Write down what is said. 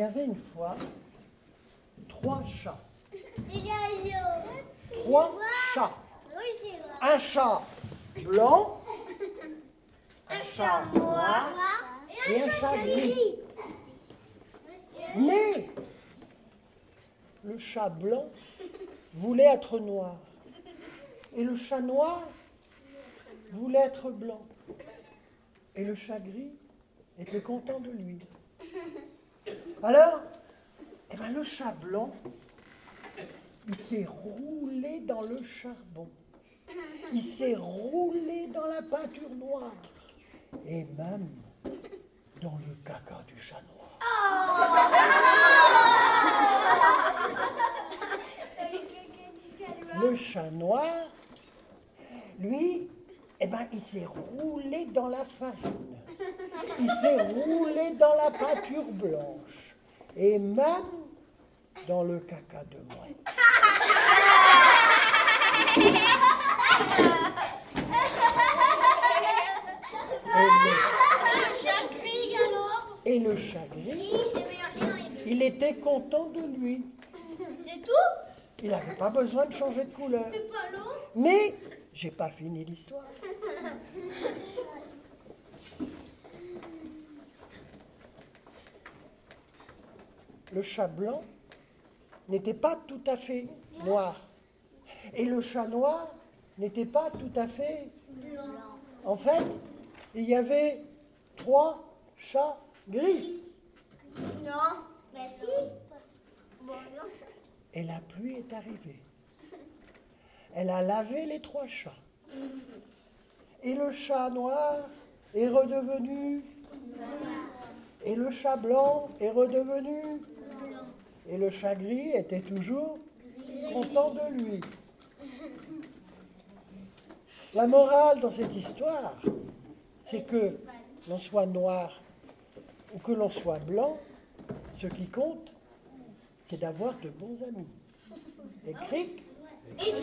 y avait une fois trois chats. Trois chats. Un chat blanc, un chat noir et un chat gris. Mais le chat blanc voulait être noir et le chat noir voulait être blanc et le chat gris était content de lui. Alors, eh ben, le chat blanc, il s'est roulé dans le charbon. Il s'est roulé dans la peinture noire. Et même dans le caca du chat noir. Le chat noir, lui, eh ben, il s'est roulé dans la farine. Il s'est roulé dans la peinture blanche. Et même dans le caca de mouette. Et le chat gris, il était content de lui. C'est tout? Il n'avait pas besoin de changer de couleur. C'est pas l'eau Mais j'ai pas fini l'histoire. Le chat blanc n'était pas tout à fait noir. Et le chat noir n'était pas tout à fait... En fait, il y avait trois chats gris. Non. Mais si. Et la pluie est arrivée. Elle a lavé les trois chats. Et le chat noir est redevenu. Et le chat blanc est redevenu. Et le chat était toujours content de lui. La morale dans cette histoire, c'est que l'on soit noir ou que l'on soit blanc, ce qui compte, c'est d'avoir de bons amis. Et cric, Et.